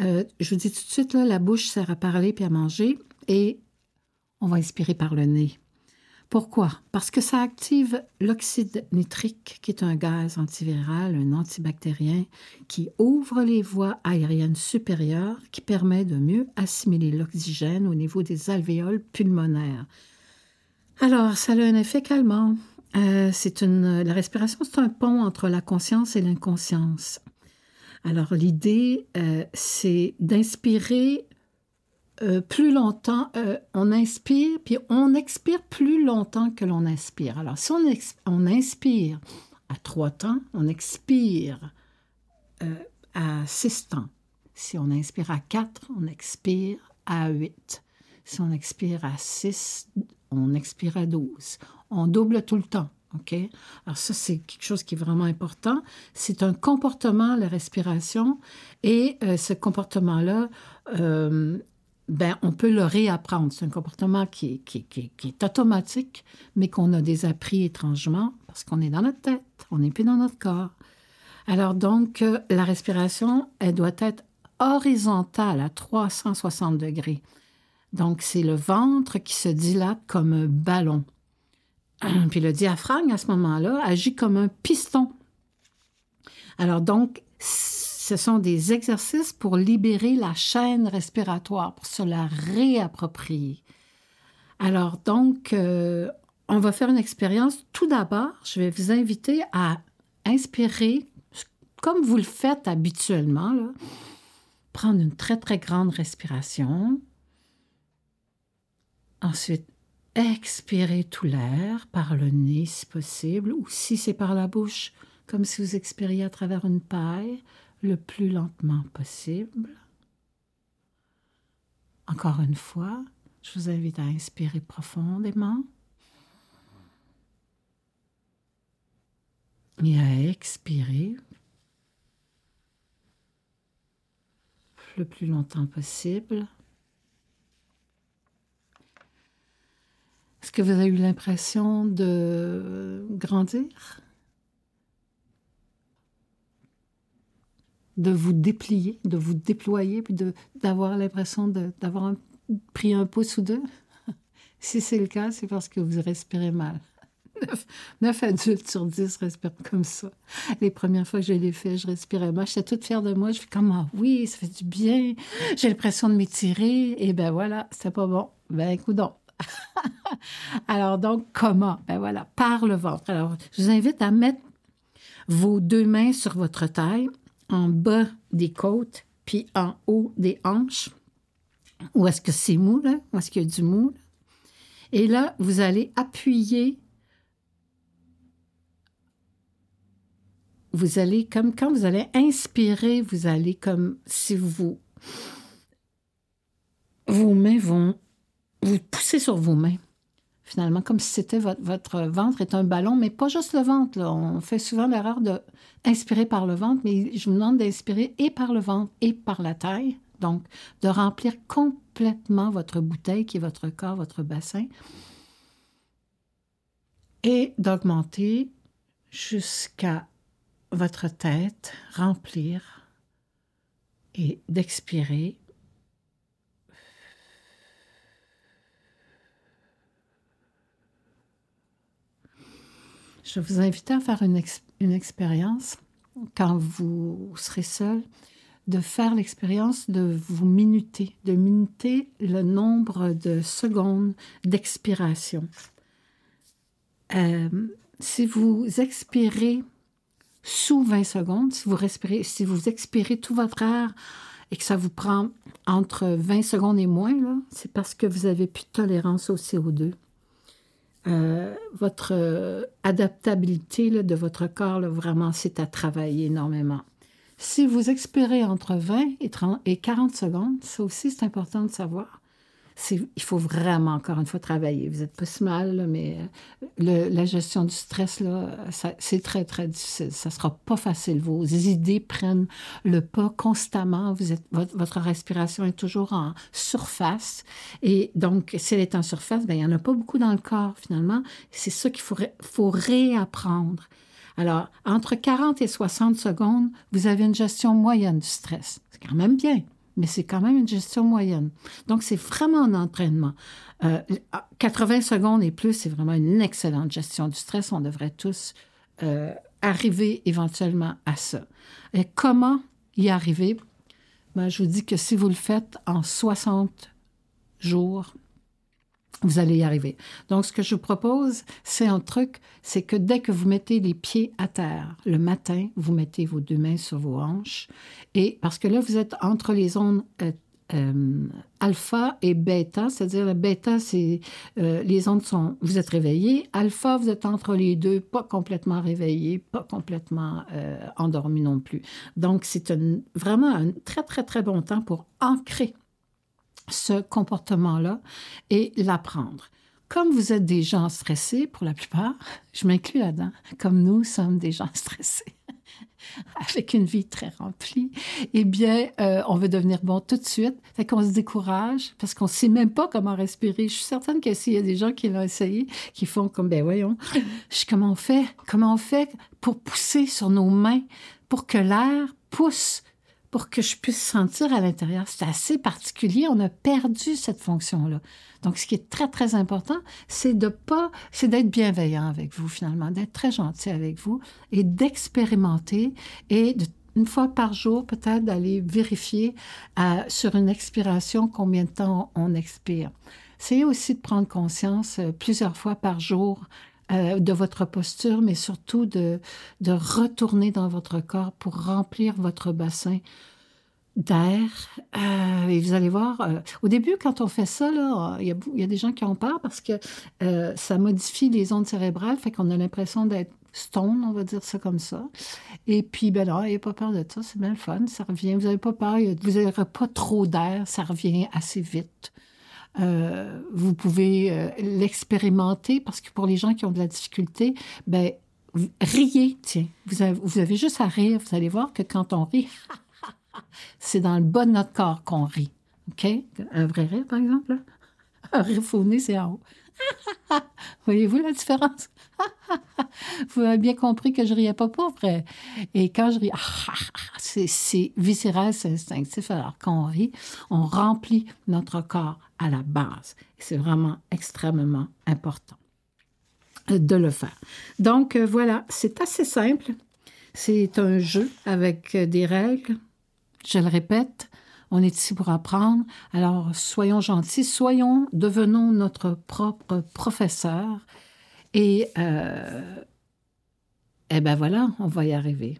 S1: Euh, je vous dis tout de suite, là, la bouche sert à parler puis à manger. Et on va inspirer par le nez. Pourquoi? Parce que ça active l'oxyde nitrique, qui est un gaz antiviral, un antibactérien, qui ouvre les voies aériennes supérieures, qui permet de mieux assimiler l'oxygène au niveau des alvéoles pulmonaires. Alors, ça a un effet calmant. Euh, c'est une, la respiration, c'est un pont entre la conscience et l'inconscience. Alors, l'idée, euh, c'est d'inspirer euh, plus longtemps, on inspire, puis on expire plus longtemps que l'on inspire. Alors, si on, inspire à trois temps, on expire à six temps. Si on inspire à quatre, on expire à huit. Si on expire à six, on expire à douze. On double tout le temps. OK? Alors ça, c'est quelque chose qui est vraiment important. C'est un comportement, la respiration, et ce comportement-là, ben, on peut le réapprendre. C'est un comportement qui, est automatique, mais qu'on a désappris étrangement parce qu'on est dans notre tête, on n'est plus dans notre corps. Alors donc, euh, la respiration, elle doit être horizontale à 360 degrés. Donc, c'est le ventre qui se dilate comme un ballon. Puis le diaphragme, à ce moment-là, agit comme un piston. Alors donc, ce sont des exercices pour libérer la chaîne respiratoire, pour se la réapproprier. Alors donc, euh, on va faire une expérience. Tout d'abord, je vais vous inviter à inspirer, comme vous le faites habituellement, prendre une très très grande respiration. Ensuite, expirer tout l'air par le nez si possible, ou si c'est par la bouche, comme si vous expiriez à travers une paille le plus lentement possible. Encore une fois, je vous invite à inspirer profondément et à expirer le plus longtemps possible. Est-ce que vous avez eu l'impression de grandir? De vous déplier, de vous déployer, puis d'avoir l'impression d'avoir pris un pouce ou deux? si c'est le cas, c'est parce que vous respirez mal. Neuf adultes sur dix respirent comme ça. Les premières fois que je l'ai fait, je respirais mal. J'étais toute fière de moi. Je fais comme, ah oui, ça fait du bien. J'ai l'impression de m'étirer. Et ben voilà, c'est pas bon. Ben écoute donc. Alors donc, comment? Ben voilà, par le ventre. Alors, je vous invite à mettre vos deux mains sur votre taille en bas des côtes, puis en haut des hanches. Où est-ce que c'est mou, là? Où est-ce qu'il y a du mou? Et là, vous allez appuyer. Vous allez, comme quand vous allez inspirer, vous allez comme si vous. Vos mains vont. Vous poussez sur vos mains finalement, comme si c'était votre, ventre est un ballon, mais pas juste le ventre. On fait souvent l'erreur d'inspirer par le ventre, mais je vous demande d'inspirer et par le ventre et par la taille. Donc, de remplir complètement votre bouteille, qui est votre corps, votre bassin, et d'augmenter jusqu'à votre tête, remplir et d'expirer Je vous invite à faire une, expérience quand vous serez seul, de faire l'expérience de vous minuter, de minuter le nombre de secondes d'expiration. Euh, si vous expirez sous 20 secondes, si vous respirez, si vous expirez tout votre air et que ça vous prend entre 20 secondes et moins, c'est parce que vous avez plus de tolérance au CO2. Euh, votre euh, adaptabilité de votre corps, vraiment, c'est à travailler énormément. Si vous expirez entre 20 et, 30, et 40 secondes, ça aussi, c'est important de savoir il faut vraiment, encore une fois, travailler. Vous êtes pas si mal, mais euh, la gestion du stress, là, c'est très, très difficile. Ça sera pas facile. Vos idées prennent le pas constamment. Vous êtes, votre, respiration est toujours en surface. Et donc, si elle est en surface, ben, il n'y en a pas beaucoup dans le corps, finalement. C'est ça qu'il faut, faut réapprendre. Alors, entre 40 et 60 secondes, vous avez une gestion moyenne du stress. C'est quand même bien mais c'est quand même une gestion moyenne. Donc, c'est vraiment un entraînement. 80 euh, secondes et plus, c'est vraiment une excellente gestion du stress. On devrait tous euh, arriver éventuellement à ça. Et comment y arriver? Ben, je vous dis que si vous le faites en 60 jours, vous allez y arriver. Donc, ce que je vous propose, c'est un truc, c'est que dès que vous mettez les pieds à terre, le matin, vous mettez vos deux mains sur vos hanches, et parce que là, vous êtes entre les ondes euh, euh, alpha et bêta, c'est-à-dire bêta, c'est euh, les ondes sont, vous êtes réveillé, alpha, vous êtes entre les deux, pas complètement réveillé, pas complètement endormi non plus. Donc, c'est vraiment un très, très, très bon temps pour ancrer ce comportement-là et l'apprendre. Comme vous êtes des gens stressés, pour la plupart, je m'inclus là-dedans, comme nous sommes des gens stressés, avec une vie très remplie, eh bien, euh, on veut devenir bon tout de suite. Fait qu'on se décourage parce qu'on ne sait même pas comment respirer. Je suis certaine que s'il y a des gens qui l'ont essayé, qui font comme, ben voyons, comment on fait? Comment on fait pour pousser sur nos mains pour que l'air pousse pour que je puisse sentir à l'intérieur. C'est assez particulier. On a perdu cette fonction-là. Donc, ce qui est très, très important, c'est de pas, c'est d'être bienveillant avec vous, finalement, d'être très gentil avec vous et d'expérimenter et une fois par jour, peut-être d'aller vérifier euh, sur une expiration combien de temps on expire. C'est aussi de prendre conscience euh, plusieurs fois par jour euh, de votre posture, mais surtout de, retourner dans votre corps pour remplir votre bassin d'air. Euh, et vous allez voir, euh, au début, quand on fait ça, il y, a, des gens qui ont peur parce que ça modifie les ondes cérébrales, fait qu'on a l'impression d'être stone, on va dire ça comme ça. Et puis, ben non, n'ayez pas peur de ça, c'est bien le fun, ça revient. Vous n'avez pas peur, vous n'aurez pas trop d'air, ça revient assez vite. Euh, vous pouvez euh, l'expérimenter parce que pour les gens qui ont de la difficulté, ben, riez, tiens. Vous avez, vous avez juste à rire. Vous allez voir que quand on rit, c'est dans le bas de notre corps qu'on rit. OK? Un vrai rire, par exemple. Un rire fauné, c'est en haut. Voyez-vous la différence? Vous avez bien compris que je riais pas pour vrai. Et quand je ris, c'est viscéral, c'est instinctif. Alors quand on rit, on remplit notre corps à la base. C'est vraiment extrêmement important de le faire. Donc euh, voilà, c'est assez simple. C'est un jeu avec des règles. Je le répète, on est ici pour apprendre. Alors, soyons gentils, soyons, devenons notre propre professeur. Et, euh, eh ben voilà, on va y arriver.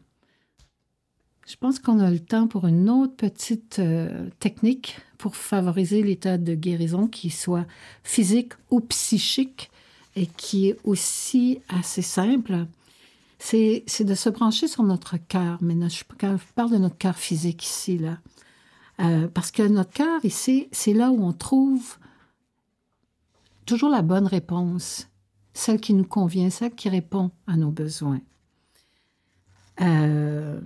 S1: Je pense qu'on a le temps pour une autre petite euh, technique pour favoriser l'état de guérison qui soit physique ou psychique et qui est aussi assez simple. C'est de se brancher sur notre cœur, mais je parle de notre cœur physique ici, là. Euh, parce que notre cœur, ici, c'est là où on trouve toujours la bonne réponse, celle qui nous convient, celle qui répond à nos besoins. Euh,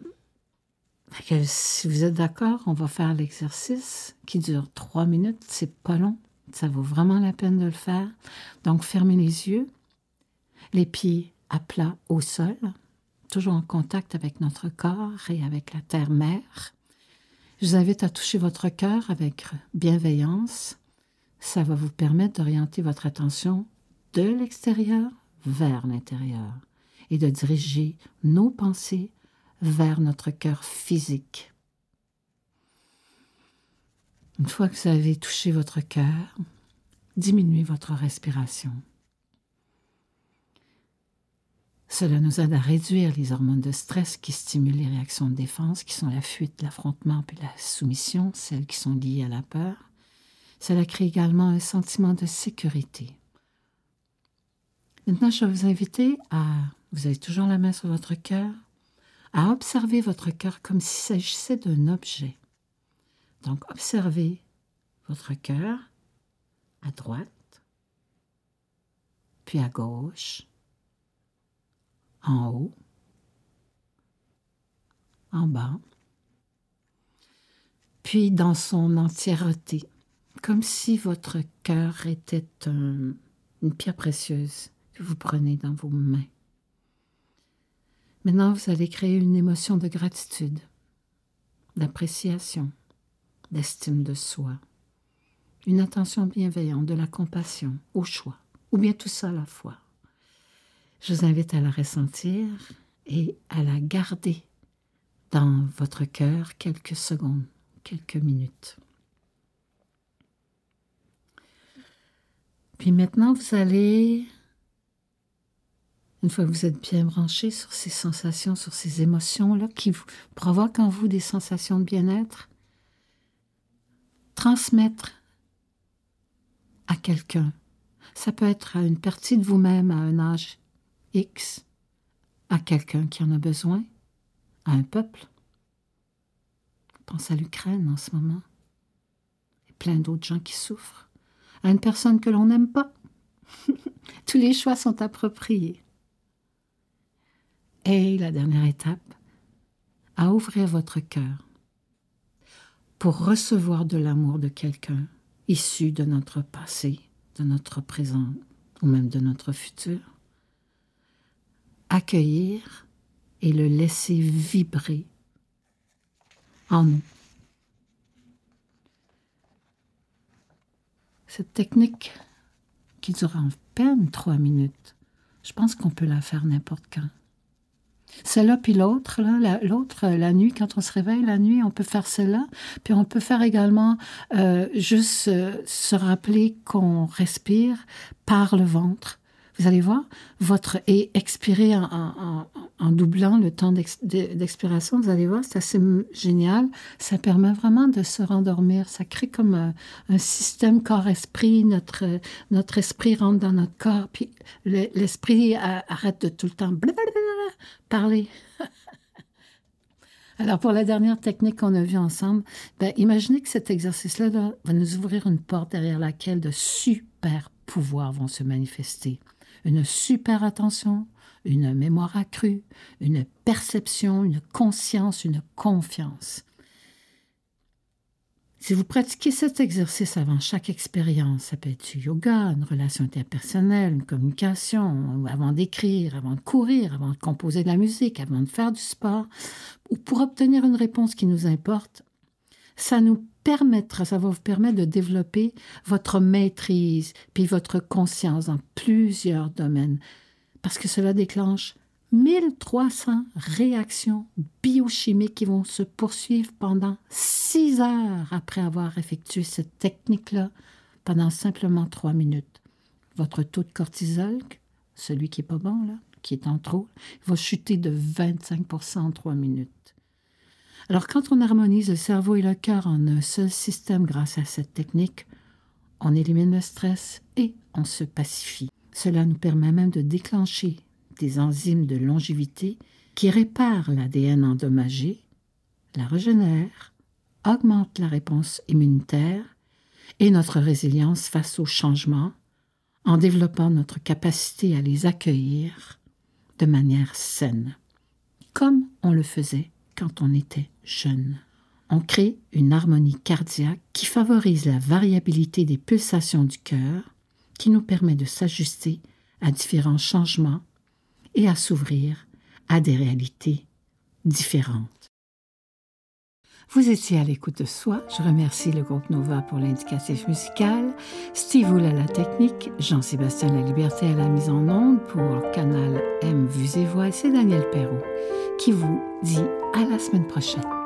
S1: si vous êtes d'accord, on va faire l'exercice qui dure trois minutes. C'est pas long. Ça vaut vraiment la peine de le faire. Donc, fermez les yeux, les pieds à plat au sol, toujours en contact avec notre corps et avec la terre-mère. Je vous invite à toucher votre cœur avec bienveillance. Ça va vous permettre d'orienter votre attention de l'extérieur vers l'intérieur et de diriger nos pensées vers notre cœur physique. Une fois que vous avez touché votre cœur, diminuez votre respiration. Cela nous aide à réduire les hormones de stress qui stimulent les réactions de défense, qui sont la fuite, l'affrontement puis la soumission, celles qui sont liées à la peur. Cela crée également un sentiment de sécurité. Maintenant, je vais vous inviter à, vous avez toujours la main sur votre cœur, à observer votre cœur comme s'il s'agissait d'un objet. Donc, observez votre cœur à droite, puis à gauche, en haut, en bas, puis dans son entièreté, comme si votre cœur était une pierre précieuse que vous prenez dans vos mains. Maintenant, vous allez créer une émotion de gratitude, d'appréciation, d'estime de soi, une attention bienveillante, de la compassion, au choix, ou bien tout ça à la fois. Je vous invite à la ressentir et à la garder dans votre cœur quelques secondes, quelques minutes. Puis maintenant, vous allez, une fois que vous êtes bien branché sur ces sensations, sur ces émotions-là qui provoquent en vous des sensations de bien-être, transmettre à quelqu'un. Ça peut être à une partie de vous-même à un âge X à quelqu'un qui en a besoin, à un peuple. pense à l'Ukraine en ce moment. Et plein d'autres gens qui souffrent. À une personne que l'on n'aime pas. Tous les choix sont appropriés. Et la dernière étape, à ouvrir votre cœur pour recevoir de l'amour de quelqu'un issu de notre passé, de notre présent ou même de notre futur accueillir et le laisser vibrer en nous. Cette technique qui dure en peine trois minutes, je pense qu'on peut la faire n'importe quand. Celle-là, puis l'autre, l'autre, la nuit, quand on se réveille la nuit, on peut faire cela. Puis on peut faire également euh, juste euh, se rappeler qu'on respire par le ventre vous allez voir, votre et expirer en, doublant le temps d'expiration, vous allez voir, c'est assez génial. Ça permet vraiment de se rendormir. Ça crée comme un, système corps-esprit. Notre, notre esprit rentre dans notre corps, puis l'esprit arrête de tout le temps parler. Alors, pour la dernière technique qu'on a vue ensemble, ben, imaginez que cet exercice-là va nous ouvrir une porte derrière laquelle de super pouvoirs vont se manifester une super attention, une mémoire accrue, une perception, une conscience, une confiance. Si vous pratiquez cet exercice avant chaque expérience, ça peut être du yoga, une relation interpersonnelle, une communication, avant d'écrire, avant de courir, avant de composer de la musique, avant de faire du sport, ou pour obtenir une réponse qui nous importe, ça nous permettra, ça va vous permettre de développer votre maîtrise puis votre conscience dans plusieurs domaines. Parce que cela déclenche 1300 réactions biochimiques qui vont se poursuivre pendant six heures après avoir effectué cette technique-là pendant simplement trois minutes. Votre taux de cortisol, celui qui est pas bon, là, qui est en trop, va chuter de 25% en trois minutes. Alors quand on harmonise le cerveau et le cœur en un seul système grâce à cette technique, on élimine le stress et on se pacifie. Cela nous permet même de déclencher des enzymes de longévité qui réparent l'ADN endommagé, la régénèrent, augmentent la réponse immunitaire et notre résilience face aux changements en développant notre capacité à les accueillir de manière saine, comme on le faisait quand on était On crée une harmonie cardiaque qui favorise la variabilité des pulsations du cœur, qui nous permet de s'ajuster à différents changements et à s'ouvrir à des réalités différentes. Vous étiez à l'écoute de soi. Je remercie le groupe Nova pour l'indicatif musical, Steve Hull à la technique, Jean-Sébastien La Liberté à la mise en onde pour Canal M Vues et Voix. C'est Daniel Perrault qui vous dit à la semaine prochaine.